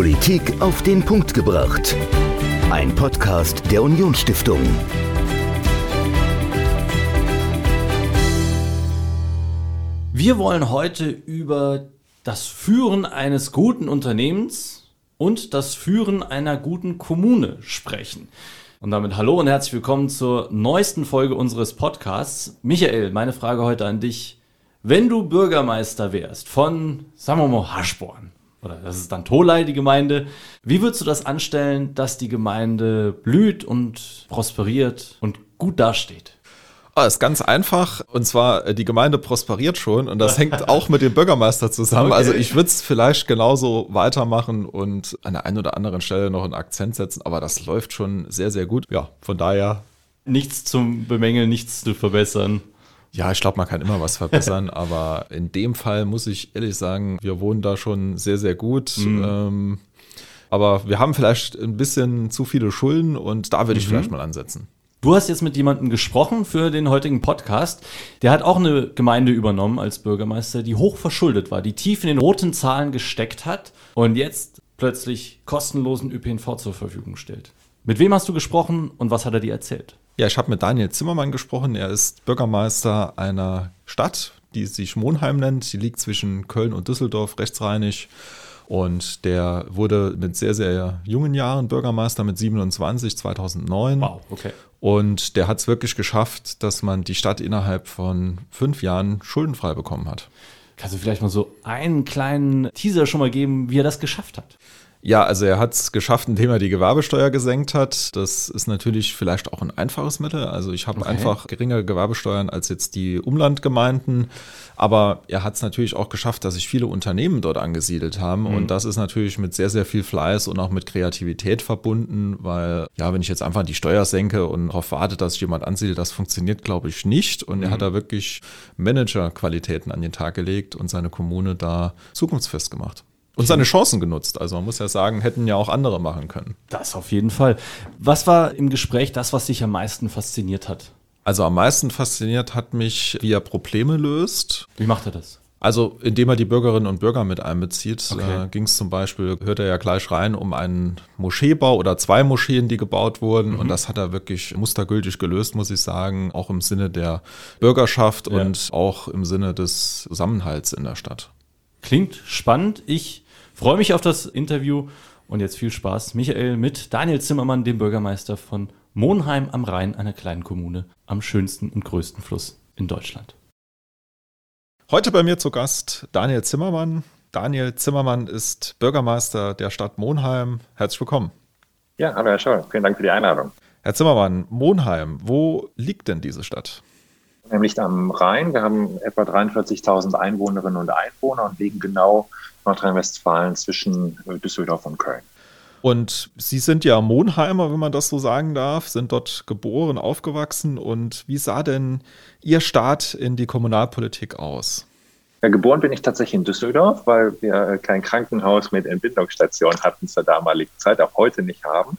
Politik auf den Punkt gebracht. Ein Podcast der Unionsstiftung. Wir wollen heute über das Führen eines guten Unternehmens und das Führen einer guten Kommune sprechen. Und damit hallo und herzlich willkommen zur neuesten Folge unseres Podcasts. Michael, meine Frage heute an dich. Wenn du Bürgermeister wärst von, sagen wir mal, Haschborn, oder das ist dann Tolai, die Gemeinde, wie würdest du das anstellen, dass die Gemeinde blüht und prosperiert und gut dasteht? Ah, ist ganz einfach. Und zwar, äh, die Gemeinde prosperiert schon und das hängt auch mit dem Bürgermeister zusammen. Okay. Also ich würde es vielleicht genauso weitermachen und an der einen oder anderen Stelle noch einen Akzent setzen, aber das läuft schon sehr, sehr gut. Ja, von daher. Nichts zum Bemängeln, nichts zu verbessern. Ja, ich glaube, man kann immer was verbessern, aber in dem Fall muss ich ehrlich sagen, wir wohnen da schon sehr, sehr gut. Mhm. Ähm, aber wir haben vielleicht ein bisschen zu viele Schulden und da würde ich mhm. vielleicht mal ansetzen. Du hast jetzt mit jemandem gesprochen für den heutigen Podcast. Der hat auch eine Gemeinde übernommen als Bürgermeister, die hoch verschuldet war, die tief in den roten Zahlen gesteckt hat und jetzt plötzlich kostenlosen ÖPNV zur Verfügung stellt. Mit wem hast du gesprochen und was hat er dir erzählt? Ja, ich habe mit Daniel Zimmermann gesprochen. Er ist Bürgermeister einer Stadt, die sich Monheim nennt. Die liegt zwischen Köln und Düsseldorf, rechtsrheinig. Und der wurde mit sehr, sehr jungen Jahren Bürgermeister mit 27, 2009. Wow, okay. Und der hat es wirklich geschafft, dass man die Stadt innerhalb von fünf Jahren schuldenfrei bekommen hat. Kannst du vielleicht mal so einen kleinen Teaser schon mal geben, wie er das geschafft hat? Ja, also er hat es geschafft, indem er die Gewerbesteuer gesenkt hat. Das ist natürlich vielleicht auch ein einfaches Mittel. Also ich habe okay. einfach geringere Gewerbesteuern als jetzt die Umlandgemeinden. Aber er hat es natürlich auch geschafft, dass sich viele Unternehmen dort angesiedelt haben. Mhm. Und das ist natürlich mit sehr, sehr viel Fleiß und auch mit Kreativität verbunden, weil ja, wenn ich jetzt einfach die Steuer senke und darauf warte, dass sich jemand ansiedelt, das funktioniert, glaube ich, nicht. Und mhm. er hat da wirklich Managerqualitäten an den Tag gelegt und seine Kommune da zukunftsfest gemacht. Und seine Chancen genutzt. Also man muss ja sagen, hätten ja auch andere machen können. Das auf jeden Fall. Was war im Gespräch das, was dich am meisten fasziniert hat? Also am meisten fasziniert hat mich, wie er Probleme löst. Wie macht er das? Also indem er die Bürgerinnen und Bürger mit einbezieht, okay. äh, ging es zum Beispiel, hört er ja gleich rein, um einen Moscheebau oder zwei Moscheen, die gebaut wurden. Mhm. Und das hat er wirklich mustergültig gelöst, muss ich sagen, auch im Sinne der Bürgerschaft ja. und auch im Sinne des Zusammenhalts in der Stadt. Klingt spannend. Ich Freue mich auf das Interview und jetzt viel Spaß, Michael, mit Daniel Zimmermann, dem Bürgermeister von Monheim am Rhein, einer kleinen Kommune am schönsten und größten Fluss in Deutschland. Heute bei mir zu Gast Daniel Zimmermann. Daniel Zimmermann ist Bürgermeister der Stadt Monheim. Herzlich willkommen. Ja, hallo Herr Scholl. Vielen Dank für die Einladung. Herr Zimmermann, Monheim, wo liegt denn diese Stadt? Nämlich am Rhein. Wir haben etwa 43.000 Einwohnerinnen und Einwohner und liegen genau Nordrhein-Westfalen zwischen äh, Düsseldorf und Köln. Und Sie sind ja Monheimer, wenn man das so sagen darf, sind dort geboren, aufgewachsen. Und wie sah denn Ihr Start in die Kommunalpolitik aus? Ja, geboren bin ich tatsächlich in Düsseldorf, weil wir äh, kein Krankenhaus mit Entbindungsstation hatten zur damaligen Zeit, auch heute nicht haben.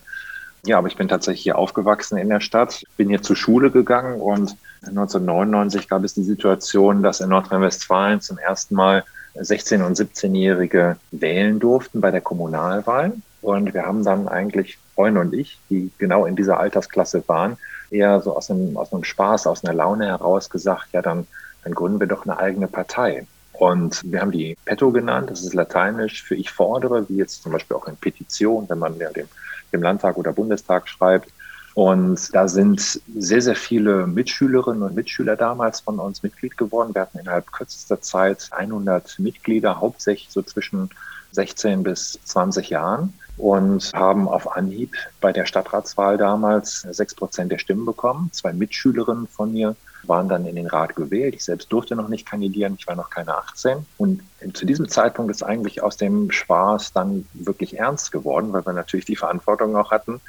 Ja, aber ich bin tatsächlich hier aufgewachsen in der Stadt, bin hier zur Schule gegangen und 1999 gab es die Situation, dass in Nordrhein-Westfalen zum ersten Mal 16- und 17-Jährige wählen durften bei der Kommunalwahl. Und wir haben dann eigentlich, Freunde und ich, die genau in dieser Altersklasse waren, eher so aus einem, aus einem Spaß, aus einer Laune heraus gesagt, ja, dann, dann gründen wir doch eine eigene Partei. Und wir haben die Petto genannt, das ist lateinisch für ich fordere, wie jetzt zum Beispiel auch in Petition, wenn man ja dem, dem Landtag oder Bundestag schreibt. Und da sind sehr, sehr viele Mitschülerinnen und Mitschüler damals von uns Mitglied geworden. Wir hatten innerhalb kürzester Zeit 100 Mitglieder, hauptsächlich so zwischen 16 bis 20 Jahren und haben auf Anhieb bei der Stadtratswahl damals sechs Prozent der Stimmen bekommen. Zwei Mitschülerinnen von mir waren dann in den Rat gewählt. Ich selbst durfte noch nicht kandidieren, ich war noch keine 18. Und zu diesem Zeitpunkt ist eigentlich aus dem Spaß dann wirklich ernst geworden, weil wir natürlich die Verantwortung auch hatten,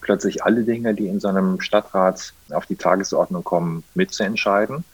plötzlich alle Dinge, die in so einem Stadtrat auf die Tagesordnung kommen, mitzuentscheiden.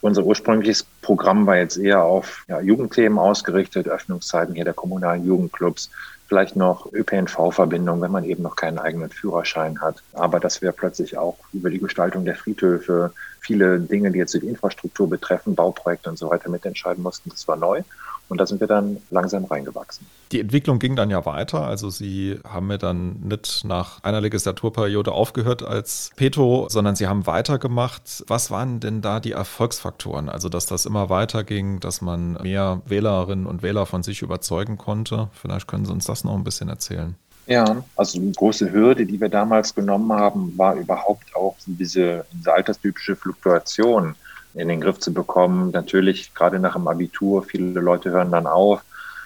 Unser ursprüngliches Programm war jetzt eher auf ja, Jugendthemen ausgerichtet, Öffnungszeiten hier der kommunalen Jugendclubs, vielleicht noch ÖPNV-Verbindung, wenn man eben noch keinen eigenen Führerschein hat. Aber dass wir plötzlich auch über die Gestaltung der Friedhöfe viele Dinge, die jetzt die Infrastruktur betreffen, Bauprojekte und so weiter mitentscheiden mussten, das war neu. Und da sind wir dann langsam reingewachsen. Die Entwicklung ging dann ja weiter. Also Sie haben ja dann nicht nach einer Legislaturperiode aufgehört als Peto, sondern Sie haben weitergemacht. Was waren denn da die Erfolgsfaktoren? Also, dass das immer weiterging, dass man mehr Wählerinnen und Wähler von sich überzeugen konnte. Vielleicht können Sie uns das noch ein bisschen erzählen. Ja, also eine große Hürde, die wir damals genommen haben, war überhaupt auch diese, diese alterstypische Fluktuation in den Griff zu bekommen. Natürlich, gerade nach dem Abitur, viele Leute hören dann auf.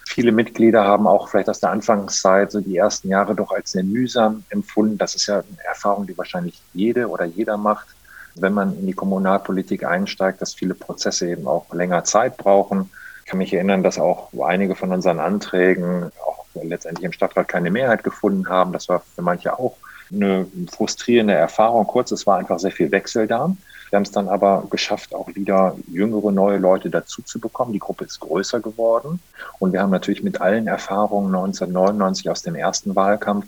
Viele Mitglieder haben auch vielleicht aus der Anfangszeit so die ersten Jahre doch als sehr mühsam empfunden. Das ist ja eine Erfahrung, die wahrscheinlich jede oder jeder macht, wenn man in die Kommunalpolitik einsteigt, dass viele Prozesse eben auch länger Zeit brauchen. Ich kann mich erinnern, dass auch einige von unseren Anträgen auch letztendlich im Stadtrat keine Mehrheit gefunden haben. Das war für manche auch eine frustrierende Erfahrung. Kurz, es war einfach sehr viel Wechsel da. Wir haben es dann aber geschafft, auch wieder jüngere, neue Leute dazu zu bekommen. Die Gruppe ist größer geworden. Und wir haben natürlich mit allen Erfahrungen 1999 aus dem ersten Wahlkampf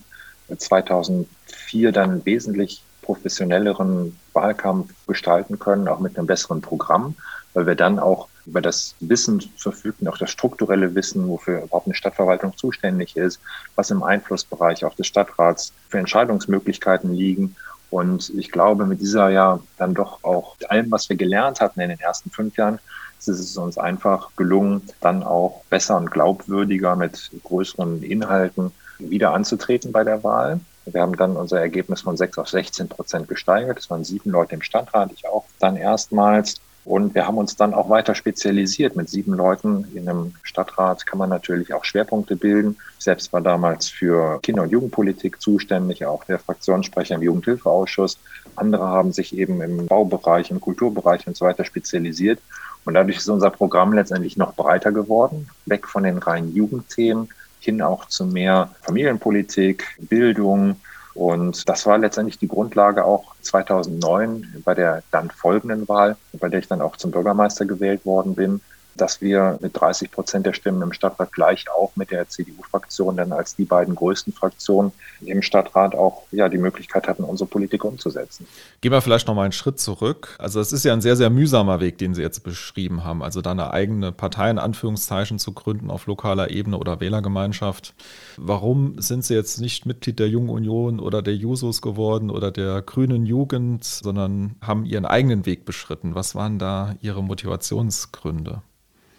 2004 dann wesentlich professionelleren Wahlkampf gestalten können, auch mit einem besseren Programm, weil wir dann auch über das Wissen verfügten, auch das strukturelle Wissen, wofür überhaupt eine Stadtverwaltung zuständig ist, was im Einflussbereich auch des Stadtrats für Entscheidungsmöglichkeiten liegen. Und ich glaube, mit dieser ja dann doch auch allem, was wir gelernt hatten in den ersten fünf Jahren, ist es uns einfach gelungen, dann auch besser und glaubwürdiger mit größeren Inhalten wieder anzutreten bei der Wahl. Wir haben dann unser Ergebnis von 6 auf 16 Prozent gesteigert. Das waren sieben Leute im Stadtrat, ich auch dann erstmals. Und wir haben uns dann auch weiter spezialisiert. Mit sieben Leuten in einem Stadtrat kann man natürlich auch Schwerpunkte bilden. Ich selbst war damals für Kinder- und Jugendpolitik zuständig, auch der Fraktionssprecher im Jugendhilfeausschuss. Andere haben sich eben im Baubereich, im Kulturbereich und so weiter spezialisiert. Und dadurch ist unser Programm letztendlich noch breiter geworden, weg von den reinen Jugendthemen hin auch zu mehr Familienpolitik, Bildung, und das war letztendlich die Grundlage auch 2009 bei der dann folgenden Wahl, bei der ich dann auch zum Bürgermeister gewählt worden bin, dass wir mit 30 Prozent der Stimmen im Stadtrat gleich auch mit der CDU-Fraktion dann als die beiden größten Fraktionen im Stadtrat auch ja die Möglichkeit hatten, unsere Politik umzusetzen. Gehen wir vielleicht noch mal einen Schritt zurück. Also es ist ja ein sehr, sehr mühsamer Weg, den Sie jetzt beschrieben haben. Also da eine eigene Partei in Anführungszeichen zu gründen auf lokaler Ebene oder Wählergemeinschaft. Warum sind Sie jetzt nicht Mitglied der Jungen Union oder der Jusos geworden oder der Grünen Jugend, sondern haben Ihren eigenen Weg beschritten? Was waren da Ihre Motivationsgründe?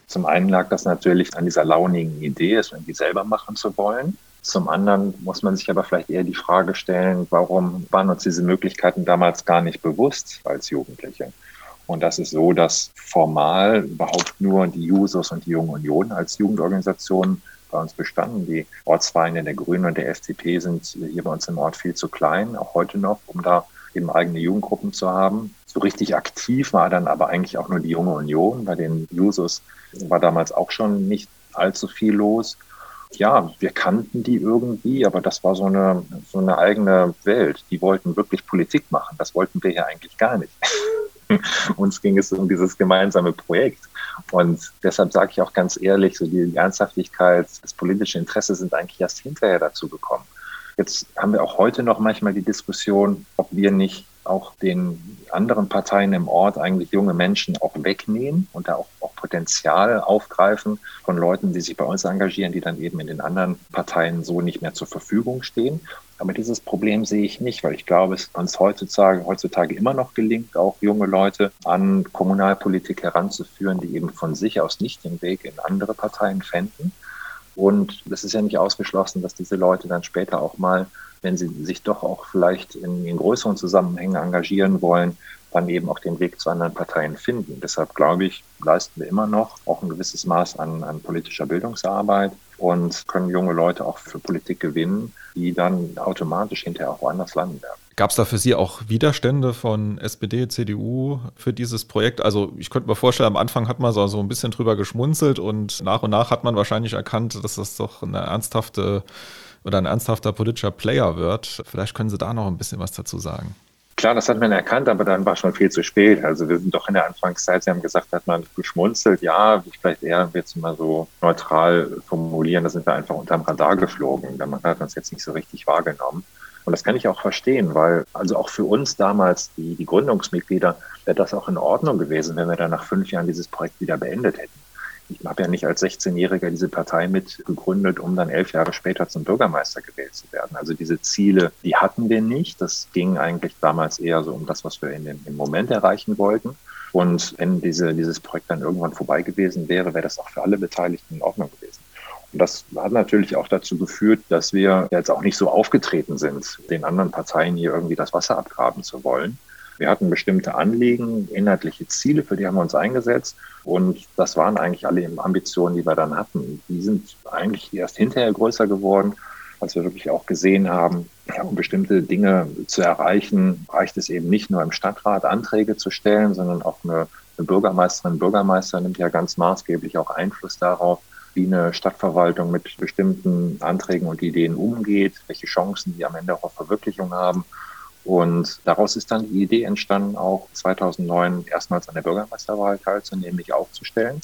Zum einen lag das natürlich an dieser launigen Idee, es irgendwie selber machen zu wollen. Zum anderen muss man sich aber vielleicht eher die Frage stellen, warum waren uns diese Möglichkeiten damals gar nicht bewusst als Jugendliche? Und das ist so, dass formal überhaupt nur die Jusos und die Jungen Union als Jugendorganisation bei uns bestanden. Die Ortsvereine der Grünen und der FDP sind hier bei uns im Ort viel zu klein, auch heute noch, um da eben eigene Jugendgruppen zu haben. So richtig aktiv war dann aber eigentlich auch nur die Junge Union. Bei den Jusos war damals auch schon nicht allzu viel los. Ja, wir kannten die irgendwie, aber das war so eine, so eine eigene Welt. Die wollten wirklich Politik machen. Das wollten wir ja eigentlich gar nicht. Uns ging es um dieses gemeinsame Projekt. Und deshalb sage ich auch ganz ehrlich, so die Ernsthaftigkeit, das politische Interesse sind eigentlich erst hinterher dazu gekommen. Jetzt haben wir auch heute noch manchmal die Diskussion, ob wir nicht auch den anderen Parteien im Ort eigentlich junge Menschen auch wegnehmen und da auch, auch Potenzial aufgreifen von Leuten, die sich bei uns engagieren, die dann eben in den anderen Parteien so nicht mehr zur Verfügung stehen. Aber dieses Problem sehe ich nicht, weil ich glaube, es uns heutzutage, heutzutage immer noch gelingt, auch junge Leute an Kommunalpolitik heranzuführen, die eben von sich aus nicht den Weg in andere Parteien fänden. Und es ist ja nicht ausgeschlossen, dass diese Leute dann später auch mal, wenn sie sich doch auch vielleicht in, in größeren Zusammenhängen engagieren wollen, dann eben auch den Weg zu anderen Parteien finden. Deshalb glaube ich, leisten wir immer noch auch ein gewisses Maß an, an politischer Bildungsarbeit und können junge Leute auch für Politik gewinnen, die dann automatisch hinterher auch woanders landen werden. Gab es da für Sie auch Widerstände von SPD, CDU für dieses Projekt? Also ich könnte mir vorstellen, am Anfang hat man so, so ein bisschen drüber geschmunzelt und nach und nach hat man wahrscheinlich erkannt, dass das doch eine ernsthafte oder ein ernsthafter politischer Player wird. Vielleicht können Sie da noch ein bisschen was dazu sagen. Klar, das hat man erkannt, aber dann war schon viel zu spät. Also wir sind doch in der Anfangszeit, Sie haben gesagt, hat man geschmunzelt, ja, vielleicht eher jetzt mal so neutral formulieren, da sind wir einfach unterm Radar geflogen. Man hat uns jetzt nicht so richtig wahrgenommen. Und das kann ich auch verstehen, weil also auch für uns damals, die, die Gründungsmitglieder, wäre das auch in Ordnung gewesen, wenn wir dann nach fünf Jahren dieses Projekt wieder beendet hätten. Ich habe ja nicht als 16-Jähriger diese Partei mit gegründet, um dann elf Jahre später zum Bürgermeister gewählt zu werden. Also diese Ziele, die hatten wir nicht. Das ging eigentlich damals eher so um das, was wir in dem, im Moment erreichen wollten. Und wenn diese, dieses Projekt dann irgendwann vorbei gewesen wäre, wäre das auch für alle Beteiligten in Ordnung gewesen. Und das hat natürlich auch dazu geführt, dass wir jetzt auch nicht so aufgetreten sind, den anderen Parteien hier irgendwie das Wasser abgraben zu wollen. Wir hatten bestimmte Anliegen, inhaltliche Ziele, für die haben wir uns eingesetzt. Und das waren eigentlich alle Ambitionen, die wir dann hatten. Die sind eigentlich erst hinterher größer geworden, als wir wirklich auch gesehen haben, ja, um bestimmte Dinge zu erreichen, reicht es eben nicht nur im Stadtrat Anträge zu stellen, sondern auch eine, eine Bürgermeisterin, Bürgermeister nimmt ja ganz maßgeblich auch Einfluss darauf, wie eine Stadtverwaltung mit bestimmten Anträgen und Ideen umgeht, welche Chancen die am Ende auch auf Verwirklichung haben. Und daraus ist dann die Idee entstanden, auch 2009 erstmals an der Bürgermeisterwahl teilzunehmen, mich aufzustellen.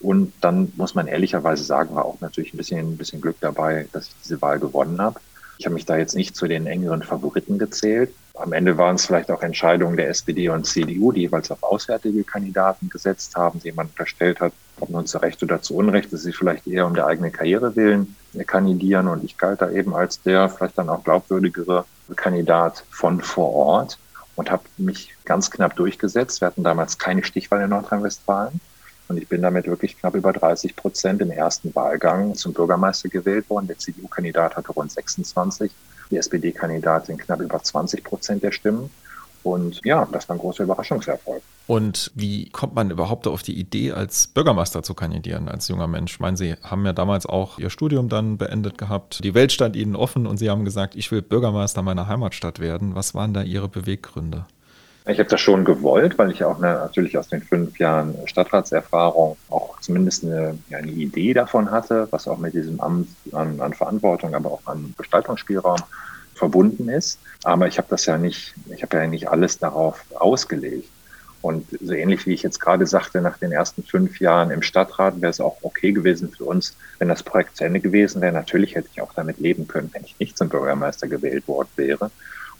Und dann muss man ehrlicherweise sagen, war auch natürlich ein bisschen, ein bisschen Glück dabei, dass ich diese Wahl gewonnen habe. Ich habe mich da jetzt nicht zu den engeren Favoriten gezählt. Am Ende waren es vielleicht auch Entscheidungen der SPD und CDU, die jeweils auf auswärtige Kandidaten gesetzt haben, die man unterstellt hat, ob nun zu Recht oder zu Unrecht, dass sie vielleicht eher um der eigene Karriere willen kandidieren. Und ich galt da eben als der vielleicht dann auch glaubwürdigere Kandidat von vor Ort und habe mich ganz knapp durchgesetzt. Wir hatten damals keine Stichwahl in Nordrhein-Westfalen. Und ich bin damit wirklich knapp über 30 Prozent im ersten Wahlgang zum Bürgermeister gewählt worden. Der CDU-Kandidat hatte rund 26, die SPD-Kandidatin knapp über 20 Prozent der Stimmen. Und ja, das war ein großer Überraschungserfolg. Und wie kommt man überhaupt auf die Idee, als Bürgermeister zu kandidieren, als junger Mensch? Ich meine, Sie haben ja damals auch Ihr Studium dann beendet gehabt. Die Welt stand Ihnen offen und Sie haben gesagt, ich will Bürgermeister meiner Heimatstadt werden. Was waren da Ihre Beweggründe? Ich habe das schon gewollt, weil ich auch eine, natürlich aus den fünf Jahren Stadtratserfahrung auch zumindest eine, ja, eine Idee davon hatte, was auch mit diesem Amt an, an Verantwortung, aber auch an Gestaltungsspielraum verbunden ist. Aber ich habe das ja nicht, ich habe ja nicht alles darauf ausgelegt. Und so ähnlich wie ich jetzt gerade sagte, nach den ersten fünf Jahren im Stadtrat wäre es auch okay gewesen für uns, wenn das Projekt zu Ende gewesen wäre. Natürlich hätte ich auch damit leben können, wenn ich nicht zum Bürgermeister gewählt worden wäre.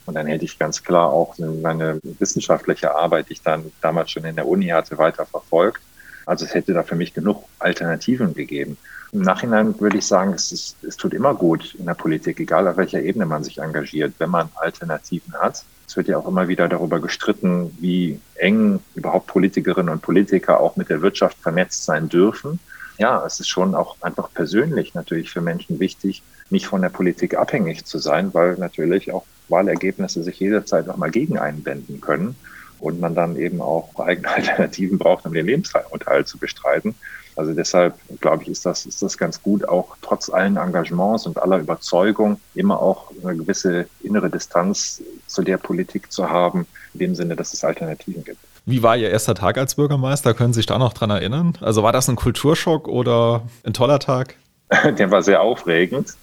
Und dann hätte ich ganz klar auch meine wissenschaftliche Arbeit, die ich dann damals schon in der Uni hatte, weiter verfolgt. Also es hätte da für mich genug Alternativen gegeben. Im Nachhinein würde ich sagen, es, ist, es tut immer gut in der Politik, egal auf welcher Ebene man sich engagiert, wenn man Alternativen hat. Es wird ja auch immer wieder darüber gestritten, wie eng überhaupt Politikerinnen und Politiker auch mit der Wirtschaft vernetzt sein dürfen. Ja, es ist schon auch einfach persönlich natürlich für Menschen wichtig, nicht von der Politik abhängig zu sein, weil natürlich auch Wahlergebnisse sich jederzeit nochmal gegen einwenden können und man dann eben auch eigene Alternativen braucht, um den Lebensunterhalt zu bestreiten. Also deshalb glaube ich, ist das, ist das ganz gut, auch trotz allen Engagements und aller Überzeugung immer auch eine gewisse innere Distanz zu der Politik zu haben, in dem Sinne, dass es Alternativen gibt. Wie war Ihr erster Tag als Bürgermeister? Können Sie sich da noch dran erinnern? Also war das ein Kulturschock oder ein toller Tag? Der war sehr aufregend.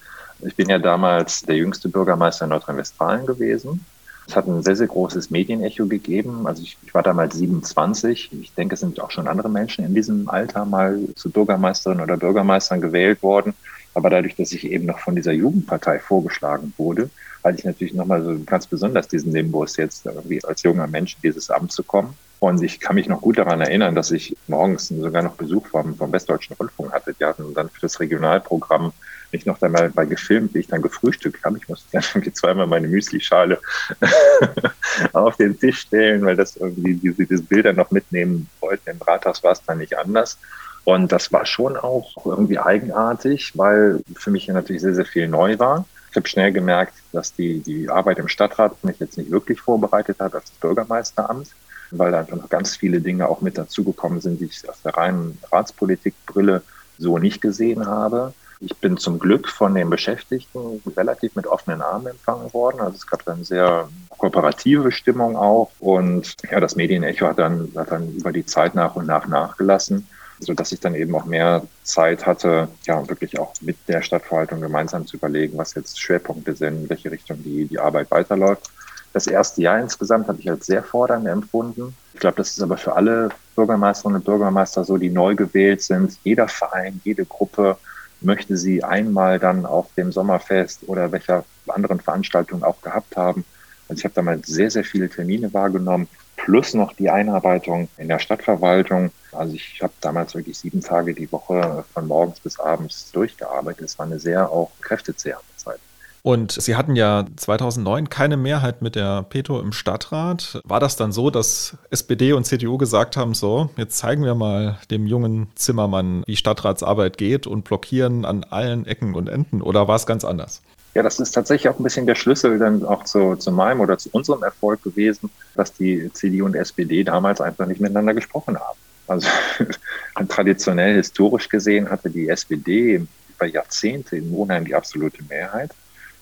Ich bin ja damals der jüngste Bürgermeister in Nordrhein-Westfalen gewesen. Es hat ein sehr, sehr großes Medienecho gegeben. Also ich, ich, war damals 27. Ich denke, es sind auch schon andere Menschen in diesem Alter mal zu Bürgermeisterin oder Bürgermeistern gewählt worden. Aber dadurch, dass ich eben noch von dieser Jugendpartei vorgeschlagen wurde, hatte ich natürlich nochmal so ganz besonders diesen Nimbus, jetzt irgendwie als junger Mensch in dieses Amt zu kommen. Und ich kann mich noch gut daran erinnern, dass ich morgens sogar noch Besuch vom, vom Westdeutschen Rundfunk hatte. Die hatten dann für das Regionalprogramm mich noch einmal bei gefilmt, wie ich dann gefrühstückt habe. Ich musste dann irgendwie zweimal meine Müslischale auf den Tisch stellen, weil das irgendwie diese, diese Bilder noch mitnehmen wollten. Im Rathaus war es dann nicht anders. Und das war schon auch irgendwie eigenartig, weil für mich ja natürlich sehr, sehr viel neu war. Ich habe schnell gemerkt, dass die, die Arbeit im Stadtrat mich jetzt nicht wirklich vorbereitet hat als Bürgermeisteramt, weil da einfach noch ganz viele Dinge auch mit dazugekommen sind, die ich aus der reinen Ratspolitikbrille so nicht gesehen habe. Ich bin zum Glück von den Beschäftigten relativ mit offenen Armen empfangen worden. Also es gab dann sehr kooperative Stimmung auch. Und ja, das Medienecho hat dann, hat dann über die Zeit nach und nach nachgelassen so dass ich dann eben auch mehr Zeit hatte, ja, wirklich auch mit der Stadtverwaltung gemeinsam zu überlegen, was jetzt Schwerpunkte sind, in welche Richtung die, die Arbeit weiterläuft. Das erste Jahr insgesamt habe ich als sehr fordernd empfunden. Ich glaube, das ist aber für alle Bürgermeisterinnen und Bürgermeister so, die neu gewählt sind. Jeder Verein, jede Gruppe möchte sie einmal dann auf dem Sommerfest oder welcher anderen Veranstaltung auch gehabt haben. Also ich habe damals sehr, sehr viele Termine wahrgenommen, plus noch die Einarbeitung in der Stadtverwaltung. Also ich habe damals wirklich sieben Tage die Woche von morgens bis abends durchgearbeitet. Es war eine sehr auch kräftezehrende. Und Sie hatten ja 2009 keine Mehrheit mit der Peto im Stadtrat. War das dann so, dass SPD und CDU gesagt haben, so, jetzt zeigen wir mal dem jungen Zimmermann, wie Stadtratsarbeit geht und blockieren an allen Ecken und Enden? Oder war es ganz anders? Ja, das ist tatsächlich auch ein bisschen der Schlüssel dann auch zu, zu meinem oder zu unserem Erfolg gewesen, dass die CDU und SPD damals einfach nicht miteinander gesprochen haben. Also traditionell, historisch gesehen hatte die SPD über Jahrzehnte in Monheim die absolute Mehrheit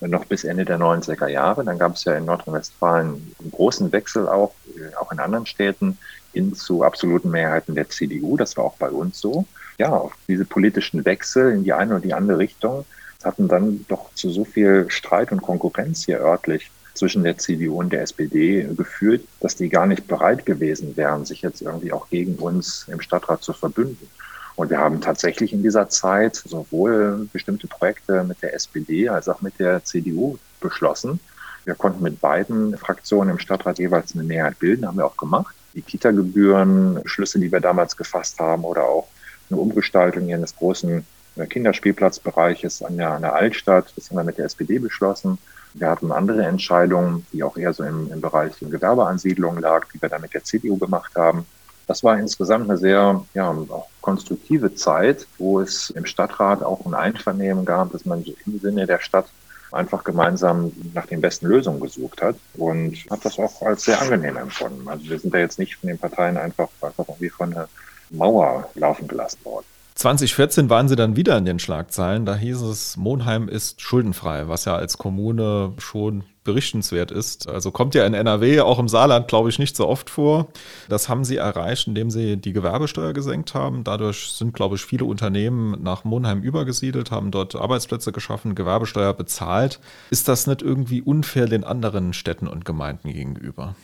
noch bis Ende der 90er Jahre. Dann gab es ja in Nordrhein-Westfalen einen großen Wechsel auch, äh, auch in anderen Städten hin zu absoluten Mehrheiten der CDU. Das war auch bei uns so. Ja, diese politischen Wechsel in die eine oder die andere Richtung hatten dann doch zu so viel Streit und Konkurrenz hier örtlich zwischen der CDU und der SPD geführt, dass die gar nicht bereit gewesen wären, sich jetzt irgendwie auch gegen uns im Stadtrat zu verbünden. Und wir haben tatsächlich in dieser Zeit sowohl bestimmte Projekte mit der SPD als auch mit der CDU beschlossen. Wir konnten mit beiden Fraktionen im Stadtrat jeweils eine Mehrheit bilden, haben wir auch gemacht. Die Kita-Gebühren, Schlüsse, die wir damals gefasst haben oder auch eine Umgestaltung eines großen äh, Kinderspielplatzbereiches an der, an der Altstadt, das haben wir mit der SPD beschlossen. Wir hatten andere Entscheidungen, die auch eher so im, im Bereich Gewerbeansiedlung lag, die wir dann mit der CDU gemacht haben. Das war insgesamt eine sehr ja, konstruktive Zeit, wo es im Stadtrat auch ein Einvernehmen gab, dass man im Sinne der Stadt einfach gemeinsam nach den besten Lösungen gesucht hat und habe das auch als sehr angenehm empfunden. Also wir sind da jetzt nicht von den Parteien einfach, einfach irgendwie von einer Mauer laufen gelassen worden. 2014 waren sie dann wieder in den Schlagzeilen. Da hieß es, Monheim ist schuldenfrei, was ja als Kommune schon berichtenswert ist. Also kommt ja in NRW, auch im Saarland, glaube ich, nicht so oft vor. Das haben sie erreicht, indem sie die Gewerbesteuer gesenkt haben. Dadurch sind, glaube ich, viele Unternehmen nach Monheim übergesiedelt, haben dort Arbeitsplätze geschaffen, Gewerbesteuer bezahlt. Ist das nicht irgendwie unfair den anderen Städten und Gemeinden gegenüber?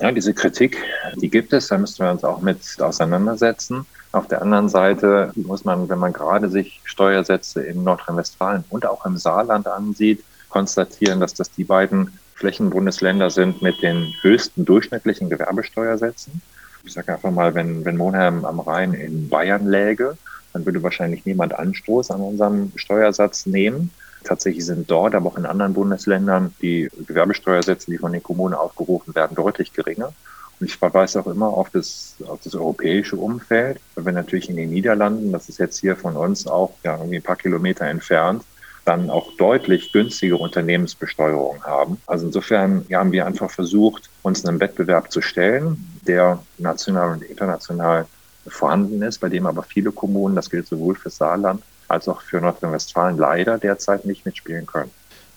Ja, diese Kritik, die gibt es, da müssen wir uns auch mit auseinandersetzen. Auf der anderen Seite muss man, wenn man gerade sich Steuersätze in Nordrhein-Westfalen und auch im Saarland ansieht, konstatieren, dass das die beiden Flächenbundesländer sind mit den höchsten durchschnittlichen Gewerbesteuersätzen. Ich sage einfach mal, wenn, wenn Monheim am Rhein in Bayern läge, dann würde wahrscheinlich niemand Anstoß an unserem Steuersatz nehmen. Tatsächlich sind dort, aber auch in anderen Bundesländern die Gewerbesteuersätze, die von den Kommunen aufgerufen werden, deutlich geringer. Ich verweise auch immer auf das, auf das europäische Umfeld, weil wir natürlich in den Niederlanden, das ist jetzt hier von uns auch ja, irgendwie ein paar Kilometer entfernt, dann auch deutlich günstige Unternehmensbesteuerung haben. Also insofern ja, haben wir einfach versucht, uns einem Wettbewerb zu stellen, der national und international vorhanden ist, bei dem aber viele Kommunen, das gilt sowohl für Saarland als auch für Nordrhein-Westfalen leider derzeit nicht mitspielen können.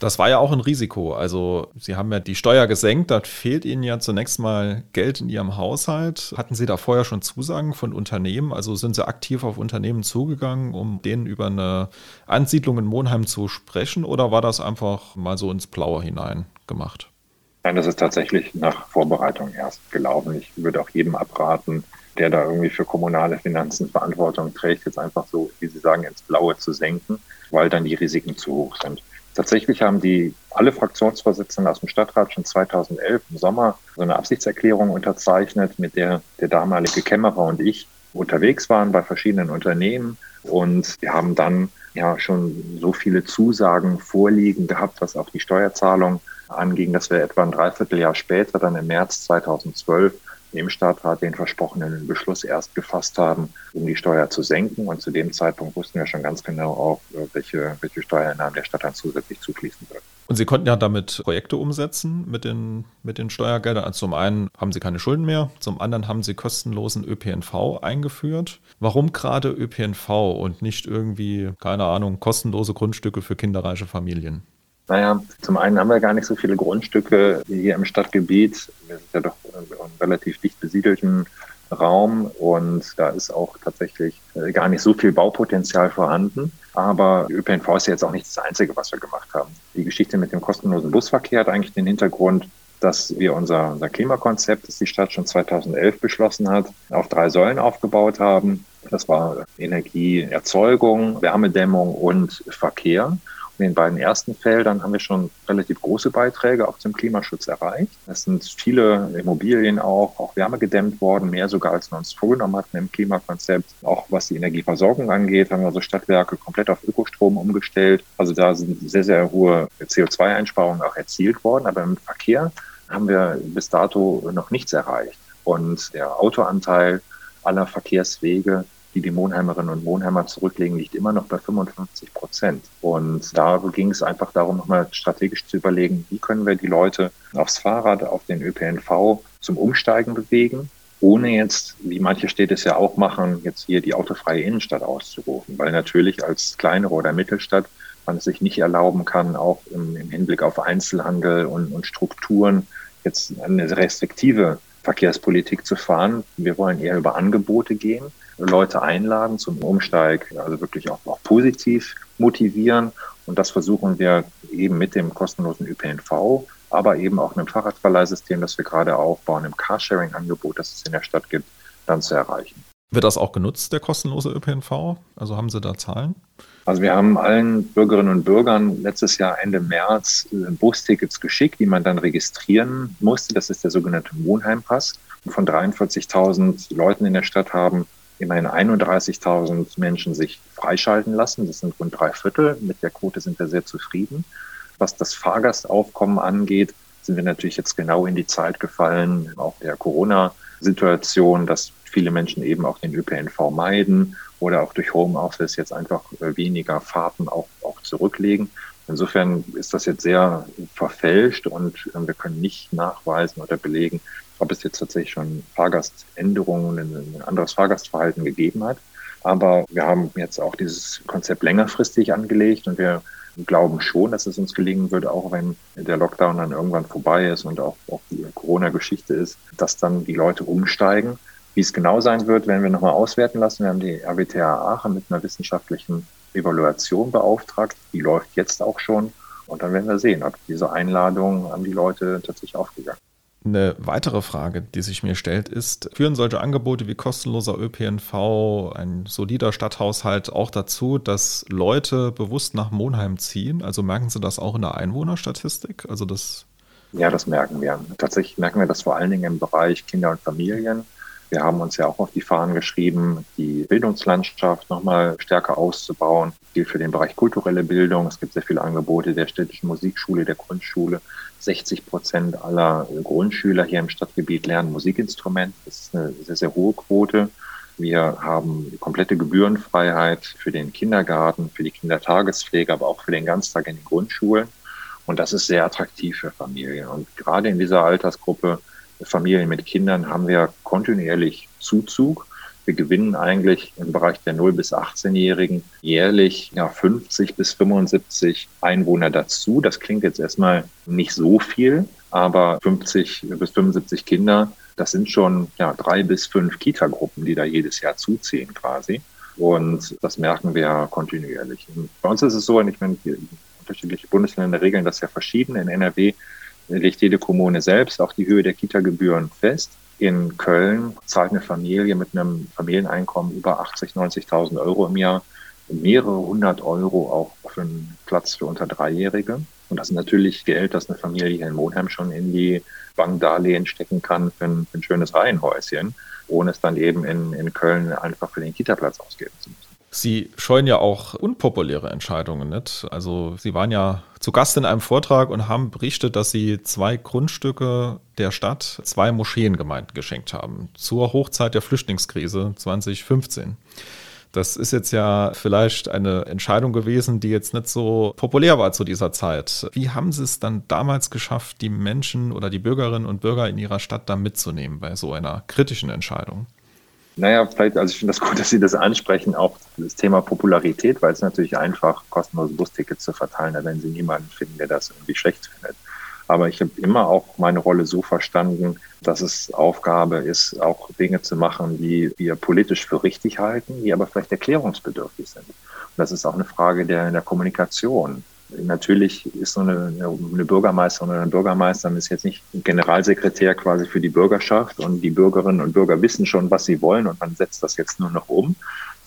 Das war ja auch ein Risiko. Also Sie haben ja die Steuer gesenkt, da fehlt Ihnen ja zunächst mal Geld in Ihrem Haushalt. Hatten Sie da vorher schon Zusagen von Unternehmen? Also sind Sie aktiv auf Unternehmen zugegangen, um denen über eine Ansiedlung in Monheim zu sprechen oder war das einfach mal so ins Blaue hinein gemacht? Nein, das ist tatsächlich nach Vorbereitung erst gelaufen. Ich würde auch jedem abraten, der da irgendwie für kommunale Finanzen Verantwortung trägt, jetzt einfach so, wie Sie sagen, ins Blaue zu senken, weil dann die Risiken zu hoch sind. Tatsächlich haben die alle Fraktionsvorsitzenden aus dem Stadtrat schon 2011 im Sommer so eine Absichtserklärung unterzeichnet, mit der der damalige Kämmerer und ich unterwegs waren bei verschiedenen Unternehmen. Und wir haben dann ja schon so viele Zusagen vorliegen gehabt, was auch die Steuerzahlung anging, dass wir etwa ein Dreivierteljahr später, dann im März 2012, im Stadtrat den versprochenen Beschluss erst gefasst haben, um die Steuer zu senken. Und zu dem Zeitpunkt wussten wir schon ganz genau auch, äh, welche, welche Steuereinnahmen der Stadt dann zusätzlich zufließen wird. Und Sie konnten ja damit Projekte umsetzen mit den, mit den Steuergeldern. Also zum einen haben Sie keine Schulden mehr, zum anderen haben Sie kostenlosen ÖPNV eingeführt. Warum gerade ÖPNV und nicht irgendwie, keine Ahnung, kostenlose Grundstücke für kinderreiche Familien? Naja, zum einen haben wir gar nicht so viele Grundstücke hier im Stadtgebiet. Wir sind ja doch einem relativ dicht besiedelten Raum und da ist auch tatsächlich äh, gar nicht so viel Baupotenzial vorhanden. Aber ÖPNV ist ja jetzt auch nicht das Einzige, was wir gemacht haben. Die Geschichte mit dem kostenlosen Busverkehr hat eigentlich den Hintergrund, dass wir unser, unser Klimakonzept, das die Stadt schon 2011 beschlossen hat, auf drei Säulen aufgebaut haben. Das war Energieerzeugung, Wärmedämmung und Verkehr. In den beiden ersten Feldern haben wir schon relativ große Beiträge auch zum Klimaschutz erreicht. Es sind viele Immobilien auch, auch wärmegedämmt worden, mehr sogar als wir uns vorgenommen hatten im Klimakonzept. Auch was die Energieversorgung angeht, haben wir also Stadtwerke komplett auf Ökostrom umgestellt. Also da sind sehr, sehr hohe CO2-Einsparungen auch erzielt worden. Aber im Verkehr haben wir bis dato noch nichts erreicht. Und der Autoanteil aller Verkehrswege die die Monheimerinnen und Monheimer zurücklegen, liegt immer noch bei 55 Prozent. Und da ging es einfach darum, nochmal strategisch zu überlegen, wie können wir die Leute aufs Fahrrad, auf den ÖPNV zum Umsteigen bewegen, ohne jetzt, wie manche Städte es ja auch machen, jetzt hier die autofreie Innenstadt auszurufen. Weil natürlich als kleinere oder Mittelstadt man es sich nicht erlauben kann, auch im, im Hinblick auf Einzelhandel und, und Strukturen jetzt eine restriktive Verkehrspolitik zu fahren. Wir wollen eher über Angebote gehen, Leute einladen zum Umsteig, also wirklich auch, auch positiv motivieren. Und das versuchen wir eben mit dem kostenlosen ÖPNV, aber eben auch einem Fahrradverleihsystem, das wir gerade aufbauen, im Carsharing-Angebot, das es in der Stadt gibt, dann zu erreichen. Wird das auch genutzt, der kostenlose ÖPNV? Also haben Sie da Zahlen? Also wir haben allen Bürgerinnen und Bürgern letztes Jahr Ende März äh, Bustickets geschickt, die man dann registrieren musste. Das ist der sogenannte Wohnheimpass. von 43.000 Leuten in der Stadt haben immerhin 31.000 Menschen sich freischalten lassen. Das sind rund drei Viertel. Mit der Quote sind wir sehr zufrieden. Was das Fahrgastaufkommen angeht, sind wir natürlich jetzt genau in die Zeit gefallen, auch der Corona-Situation, dass viele Menschen eben auch den ÖPNV meiden oder auch durch Homeoffice jetzt einfach äh, weniger Fahrten auch, auch zurücklegen. Insofern ist das jetzt sehr verfälscht und äh, wir können nicht nachweisen oder belegen, ob es jetzt tatsächlich schon Fahrgaständerungen, ein anderes Fahrgastverhalten gegeben hat. Aber wir haben jetzt auch dieses Konzept längerfristig angelegt und wir glauben schon, dass es uns gelingen würde, auch wenn der Lockdown dann irgendwann vorbei ist und auch, auch die Corona-Geschichte ist, dass dann die Leute umsteigen wie es genau sein wird, werden wir nochmal auswerten lassen. Wir haben die RWTH Aachen mit einer wissenschaftlichen Evaluation beauftragt. Die läuft jetzt auch schon. Und dann werden wir sehen, ob diese Einladung an die Leute tatsächlich aufgegangen ist. Eine weitere Frage, die sich mir stellt, ist, führen solche Angebote wie kostenloser ÖPNV, ein solider Stadthaushalt auch dazu, dass Leute bewusst nach Monheim ziehen? Also merken Sie das auch in der Einwohnerstatistik? Also das ja, das merken wir. Tatsächlich merken wir das vor allen Dingen im Bereich Kinder und Familien. Wir haben uns ja auch auf die Fahnen geschrieben, die Bildungslandschaft nochmal stärker auszubauen. Das gilt für den Bereich kulturelle Bildung. Es gibt sehr viele Angebote der städtischen Musikschule, der Grundschule. 60 Prozent aller Grundschüler hier im Stadtgebiet lernen Musikinstrument. Das ist eine sehr, sehr hohe Quote. Wir haben komplette Gebührenfreiheit für den Kindergarten, für die Kindertagespflege, aber auch für den Ganztag in den Grundschulen. Und das ist sehr attraktiv für Familien. Und gerade in dieser Altersgruppe Familien mit Kindern haben wir kontinuierlich Zuzug. Wir gewinnen eigentlich im Bereich der 0 bis 18-Jährigen jährlich ja, 50 bis 75 Einwohner dazu. Das klingt jetzt erstmal nicht so viel, aber 50 bis 75 Kinder, das sind schon ja, drei bis fünf Kita-Gruppen, die da jedes Jahr zuziehen quasi. Und das merken wir kontinuierlich. Und bei uns ist es so, ich meine, unterschiedliche Bundesländer regeln das ja verschieden. In NRW legt jede Kommune selbst auch die Höhe der Kita-Gebühren fest. In Köln zahlt eine Familie mit einem Familieneinkommen über 80.000, 90.000 Euro im Jahr mehrere hundert Euro auch für einen Platz für unter Dreijährige. Und das ist natürlich Geld, das eine Familie hier in Monheim schon in die Bankdarlehen stecken kann für ein, für ein schönes Reihenhäuschen, ohne es dann eben in, in Köln einfach für den Kita-Platz ausgeben zu müssen. Sie scheuen ja auch unpopuläre Entscheidungen nicht. Also Sie waren ja zu Gast in einem Vortrag und haben berichtet, dass Sie zwei Grundstücke der Stadt zwei Moscheengemeinden geschenkt haben zur Hochzeit der Flüchtlingskrise 2015. Das ist jetzt ja vielleicht eine Entscheidung gewesen, die jetzt nicht so populär war zu dieser Zeit. Wie haben Sie es dann damals geschafft, die Menschen oder die Bürgerinnen und Bürger in Ihrer Stadt da mitzunehmen bei so einer kritischen Entscheidung? Naja, vielleicht, also ich finde das gut, dass Sie das ansprechen, auch das Thema Popularität, weil es natürlich einfach, kostenlose Bustickets zu verteilen, da werden Sie niemanden finden, der das irgendwie schlecht findet. Aber ich habe immer auch meine Rolle so verstanden, dass es Aufgabe ist, auch Dinge zu machen, die wir politisch für richtig halten, die aber vielleicht erklärungsbedürftig sind. Und das ist auch eine Frage der, der Kommunikation. Natürlich ist so eine, eine Bürgermeisterin oder ein Bürgermeister ist jetzt nicht Generalsekretär quasi für die Bürgerschaft und die Bürgerinnen und Bürger wissen schon, was sie wollen und man setzt das jetzt nur noch um,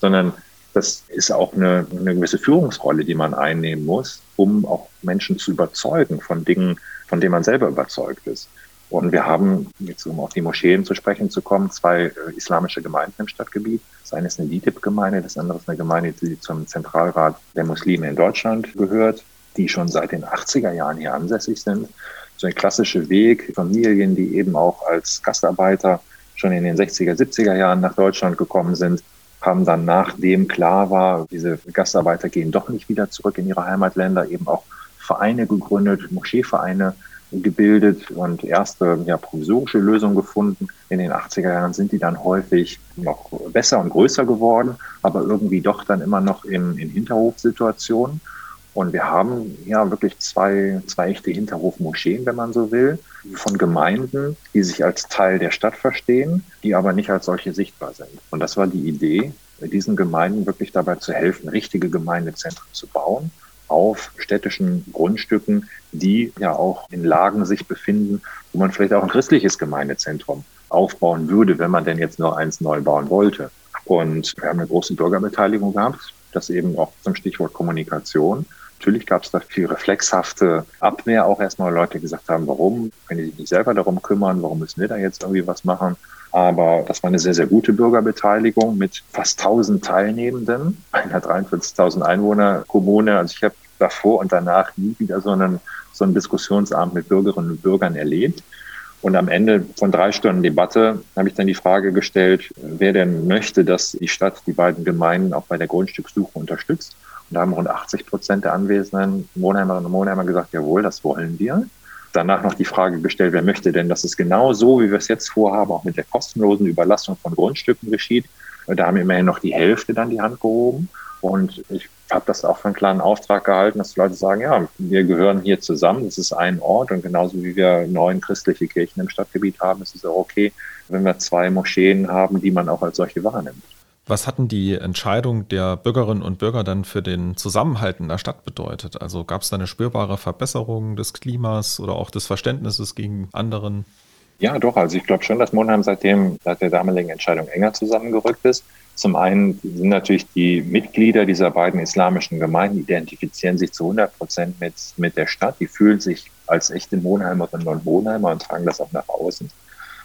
sondern das ist auch eine, eine gewisse Führungsrolle, die man einnehmen muss, um auch Menschen zu überzeugen von Dingen, von denen man selber überzeugt ist. Und wir haben, jetzt um auf die Moscheen zu sprechen zu kommen, zwei äh, islamische Gemeinden im Stadtgebiet. Das eine ist eine DITIB-Gemeinde, das andere ist eine Gemeinde, die zum Zentralrat der Muslime in Deutschland gehört, die schon seit den 80er Jahren hier ansässig sind. So ein klassischer Weg, Familien, die eben auch als Gastarbeiter schon in den 60er, 70er Jahren nach Deutschland gekommen sind, haben dann, nachdem klar war, diese Gastarbeiter gehen doch nicht wieder zurück in ihre Heimatländer, eben auch Vereine gegründet, Moscheevereine gebildet und erste ja, provisorische Lösungen gefunden. In den 80er Jahren sind die dann häufig noch besser und größer geworden, aber irgendwie doch dann immer noch in, in Hinterhofsituationen. Und wir haben ja wirklich zwei, zwei echte Hinterhofmoscheen, wenn man so will, von Gemeinden, die sich als Teil der Stadt verstehen, die aber nicht als solche sichtbar sind. Und das war die Idee, diesen Gemeinden wirklich dabei zu helfen, richtige Gemeindezentren zu bauen auf städtischen Grundstücken, die ja auch in Lagen sich befinden, wo man vielleicht auch ein christliches Gemeindezentrum aufbauen würde, wenn man denn jetzt nur eins neu bauen wollte. Und wir haben eine große Bürgerbeteiligung gehabt, das eben auch zum Stichwort Kommunikation. Natürlich gab es da viel reflexhafte Abwehr, auch erstmal Leute gesagt haben, warum können die sich nicht selber darum kümmern, warum müssen wir da jetzt irgendwie was machen? Aber das war eine sehr, sehr gute Bürgerbeteiligung mit fast 1000 Teilnehmenden, einer 43.000 Einwohner Kommune. Also ich habe davor und danach nie wieder so einen, so einen Diskussionsabend mit Bürgerinnen und Bürgern erlebt. Und am Ende von drei Stunden Debatte habe ich dann die Frage gestellt, wer denn möchte, dass die Stadt die beiden Gemeinden auch bei der Grundstückssuche unterstützt. Und da haben rund 80 Prozent der anwesenden Monheimerinnen und Monheimer gesagt, jawohl, das wollen wir danach noch die Frage gestellt, wer möchte denn, dass es genau so, wie wir es jetzt vorhaben, auch mit der kostenlosen Überlassung von Grundstücken geschieht. Da haben immerhin noch die Hälfte dann die Hand gehoben. Und ich habe das auch für einen klaren Auftrag gehalten, dass die Leute sagen, ja, wir gehören hier zusammen, das ist ein Ort und genauso wie wir neun christliche Kirchen im Stadtgebiet haben, ist es auch okay, wenn wir zwei Moscheen haben, die man auch als solche wahrnimmt. Was hatten die Entscheidung der Bürgerinnen und Bürger dann für den Zusammenhalt in der Stadt bedeutet? Also gab es da eine spürbare Verbesserung des Klimas oder auch des Verständnisses gegen anderen? Ja, doch. Also ich glaube schon, dass Monheim seitdem, seit der damaligen Entscheidung enger zusammengerückt ist. Zum einen sind natürlich die Mitglieder dieser beiden islamischen Gemeinden identifizieren sich zu 100 Prozent mit, mit der Stadt. Die fühlen sich als echte Monheimerinnen und Monheimer und tragen das auch nach außen.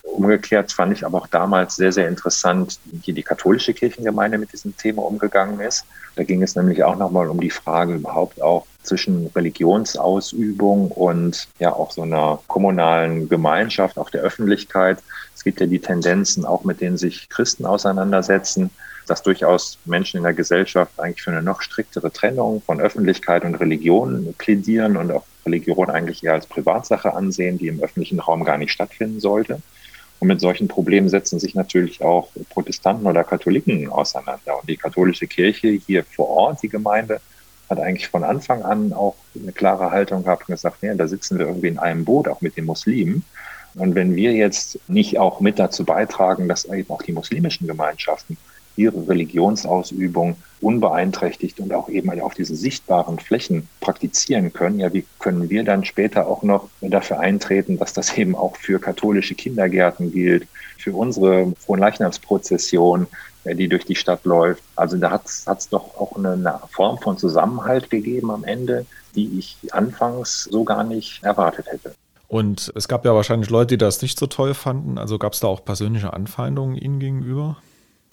Umgekehrt fand ich aber auch damals sehr, sehr interessant, wie die katholische Kirchengemeinde mit diesem Thema umgegangen ist. Da ging es nämlich auch nochmal um die Frage überhaupt auch zwischen Religionsausübung und ja auch so einer kommunalen Gemeinschaft, auch der Öffentlichkeit. Es gibt ja die Tendenzen, auch mit denen sich Christen auseinandersetzen, dass durchaus Menschen in der Gesellschaft eigentlich für eine noch striktere Trennung von Öffentlichkeit und Religion plädieren und auch Religion eigentlich eher als Privatsache ansehen, die im öffentlichen Raum gar nicht stattfinden sollte. Und mit solchen Problemen setzen sich natürlich auch Protestanten oder Katholiken auseinander. Und die katholische Kirche hier vor Ort, die Gemeinde, hat eigentlich von Anfang an auch eine klare Haltung gehabt und gesagt, ja, da sitzen wir irgendwie in einem Boot, auch mit den Muslimen. Und wenn wir jetzt nicht auch mit dazu beitragen, dass eben auch die muslimischen Gemeinschaften ihre Religionsausübung unbeeinträchtigt und auch eben auf diesen sichtbaren Flächen praktizieren können, ja, wie können wir dann später auch noch dafür eintreten, dass das eben auch für katholische Kindergärten gilt, für unsere Fronleichnamsprozession, die durch die Stadt läuft. Also da hat es doch auch eine, eine Form von Zusammenhalt gegeben am Ende, die ich anfangs so gar nicht erwartet hätte. Und es gab ja wahrscheinlich Leute, die das nicht so toll fanden. Also gab es da auch persönliche Anfeindungen Ihnen gegenüber?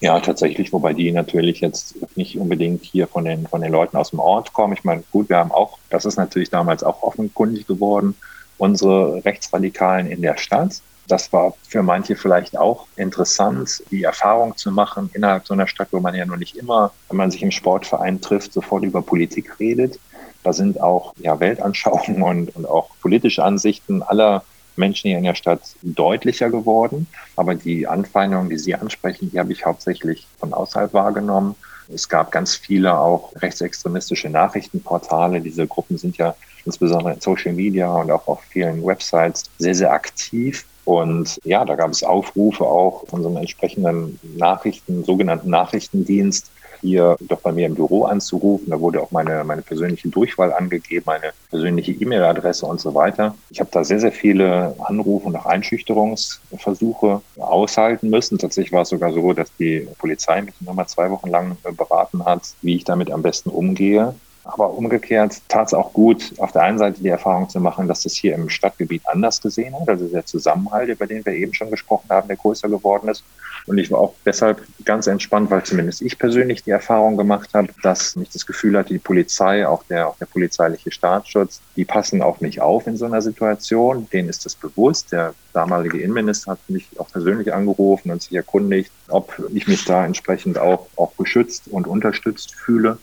Ja, tatsächlich, wobei die natürlich jetzt nicht unbedingt hier von den, von den Leuten aus dem Ort kommen. Ich meine, gut, wir haben auch, das ist natürlich damals auch offenkundig geworden, unsere Rechtsradikalen in der Stadt. Das war für manche vielleicht auch interessant, die Erfahrung zu machen innerhalb so einer Stadt, wo man ja noch nicht immer, wenn man sich im Sportverein trifft, sofort über Politik redet. Da sind auch ja, Weltanschauungen und, und auch politische Ansichten aller Menschen hier in der Stadt deutlicher geworden. Aber die Anfeindungen, die Sie ansprechen, die habe ich hauptsächlich von außerhalb wahrgenommen. Es gab ganz viele auch rechtsextremistische Nachrichtenportale. Diese Gruppen sind ja insbesondere in Social Media und auch auf vielen Websites sehr, sehr aktiv. Und ja, da gab es Aufrufe auch von so einem entsprechenden Nachrichten, sogenannten Nachrichtendienst, hier doch bei mir im Büro anzurufen. Da wurde auch meine, meine persönliche Durchwahl angegeben, meine persönliche E-Mail-Adresse und so weiter. Ich habe da sehr, sehr viele Anrufe und auch Einschüchterungsversuche aushalten müssen. Tatsächlich war es sogar so, dass die Polizei mich nochmal zwei Wochen lang beraten hat, wie ich damit am besten umgehe. Aber umgekehrt tat es auch gut, auf der einen Seite die Erfahrung zu machen, dass das hier im Stadtgebiet anders gesehen hat. Also der Zusammenhalt, über den wir eben schon gesprochen haben, der größer geworden ist. Und ich war auch deshalb ganz entspannt, weil zumindest ich persönlich die Erfahrung gemacht habe, dass ich das Gefühl hatte, die Polizei, auch der, auch der polizeiliche Staatsschutz, die passen auf mich auf in so einer Situation. Denen ist das bewusst. Der damalige Innenminister hat mich auch persönlich angerufen und sich erkundigt, ob ich mich da entsprechend auch, auch geschützt und unterstützt fühle.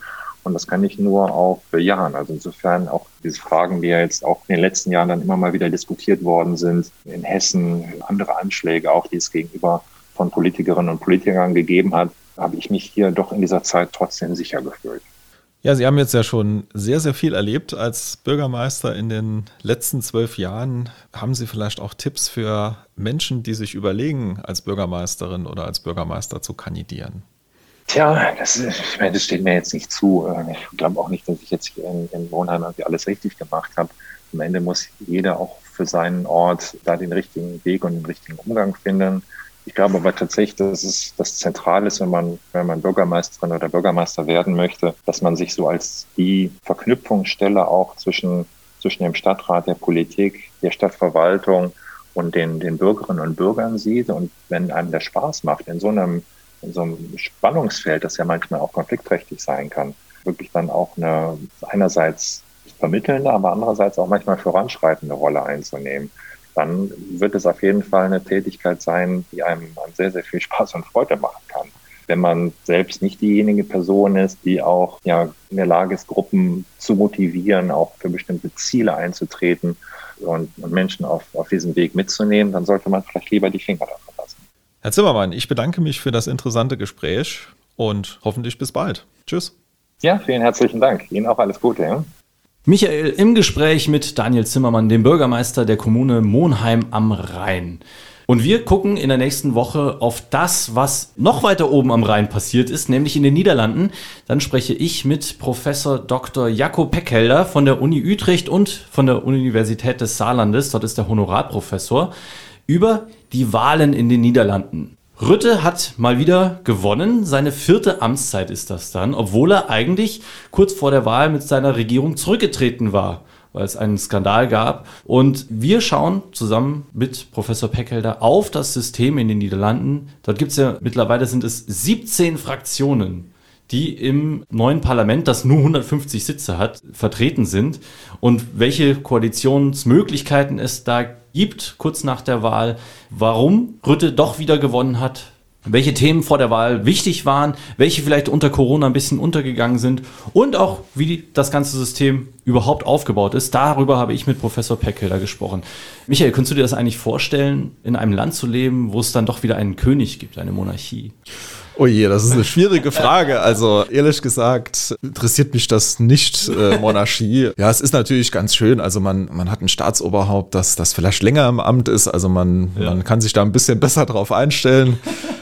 Und das kann ich nur auch bejahen. Also insofern auch diese Fragen, die ja jetzt auch in den letzten Jahren dann immer mal wieder diskutiert worden sind, in Hessen, andere Anschläge auch, die es gegenüber von Politikerinnen und Politikern gegeben hat, habe ich mich hier doch in dieser Zeit trotzdem sicher gefühlt. Ja, Sie haben jetzt ja schon sehr, sehr viel erlebt als Bürgermeister in den letzten zwölf Jahren. Haben Sie vielleicht auch Tipps für Menschen, die sich überlegen, als Bürgermeisterin oder als Bürgermeister zu kandidieren? Tja, das, ich meine, das steht mir jetzt nicht zu. Ich glaube auch nicht, dass ich jetzt hier in, in Wohnheim irgendwie alles richtig gemacht habe. Am Ende muss jeder auch für seinen Ort da den richtigen Weg und den richtigen Umgang finden. Ich glaube aber tatsächlich, dass es das Zentrale ist, wenn man, wenn man Bürgermeisterin oder Bürgermeister werden möchte, dass man sich so als die Verknüpfungsstelle auch zwischen, zwischen dem Stadtrat, der Politik, der Stadtverwaltung und den, den Bürgerinnen und Bürgern sieht. Und wenn einem der Spaß macht, in so einem in so einem Spannungsfeld, das ja manchmal auch konfliktträchtig sein kann, wirklich dann auch eine einerseits vermittelnde, aber andererseits auch manchmal voranschreitende Rolle einzunehmen, dann wird es auf jeden Fall eine Tätigkeit sein, die einem sehr, sehr viel Spaß und Freude machen kann. Wenn man selbst nicht diejenige Person ist, die auch ja, in der Lage ist, Gruppen zu motivieren, auch für bestimmte Ziele einzutreten und, und Menschen auf, auf diesem Weg mitzunehmen, dann sollte man vielleicht lieber die Finger davon Herr Zimmermann, ich bedanke mich für das interessante Gespräch und hoffentlich bis bald. Tschüss. Ja, vielen herzlichen Dank. Ihnen auch alles Gute. Ja? Michael im Gespräch mit Daniel Zimmermann, dem Bürgermeister der Kommune Monheim am Rhein. Und wir gucken in der nächsten Woche auf das, was noch weiter oben am Rhein passiert ist, nämlich in den Niederlanden. Dann spreche ich mit Professor Dr. Jakob Peckhelder von der Uni Utrecht und von der Universität des Saarlandes. Dort ist der Honorarprofessor über die Wahlen in den Niederlanden. Rütte hat mal wieder gewonnen. Seine vierte Amtszeit ist das dann, obwohl er eigentlich kurz vor der Wahl mit seiner Regierung zurückgetreten war, weil es einen Skandal gab. Und wir schauen zusammen mit Professor Peckhelder auf das System in den Niederlanden. Dort gibt es ja mittlerweile sind es 17 Fraktionen die im neuen Parlament, das nur 150 Sitze hat, vertreten sind und welche Koalitionsmöglichkeiten es da gibt, kurz nach der Wahl, warum Rütte doch wieder gewonnen hat, welche Themen vor der Wahl wichtig waren, welche vielleicht unter Corona ein bisschen untergegangen sind und auch wie das ganze System überhaupt aufgebaut ist. Darüber habe ich mit Professor Peckelder gesprochen. Michael, könntest du dir das eigentlich vorstellen, in einem Land zu leben, wo es dann doch wieder einen König gibt, eine Monarchie? Oh je, das ist eine schwierige Frage. Also ehrlich gesagt interessiert mich das nicht, äh, Monarchie. Ja, es ist natürlich ganz schön. Also man, man hat ein Staatsoberhaupt, das, das vielleicht länger im Amt ist. Also man, ja. man kann sich da ein bisschen besser drauf einstellen.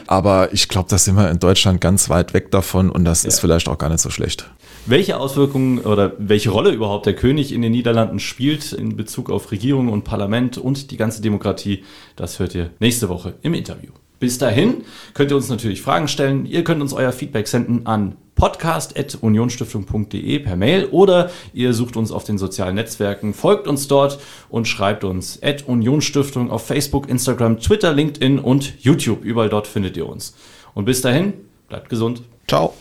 Aber ich glaube, da sind wir in Deutschland ganz weit weg davon und das ja. ist vielleicht auch gar nicht so schlecht. Welche Auswirkungen oder welche Rolle überhaupt der König in den Niederlanden spielt in Bezug auf Regierung und Parlament und die ganze Demokratie, das hört ihr nächste Woche im Interview. Bis dahin könnt ihr uns natürlich Fragen stellen. Ihr könnt uns euer Feedback senden an podcast.unionstiftung.de per Mail oder ihr sucht uns auf den sozialen Netzwerken, folgt uns dort und schreibt uns at Unionsstiftung auf Facebook, Instagram, Twitter, LinkedIn und YouTube. Überall dort findet ihr uns. Und bis dahin, bleibt gesund. Ciao.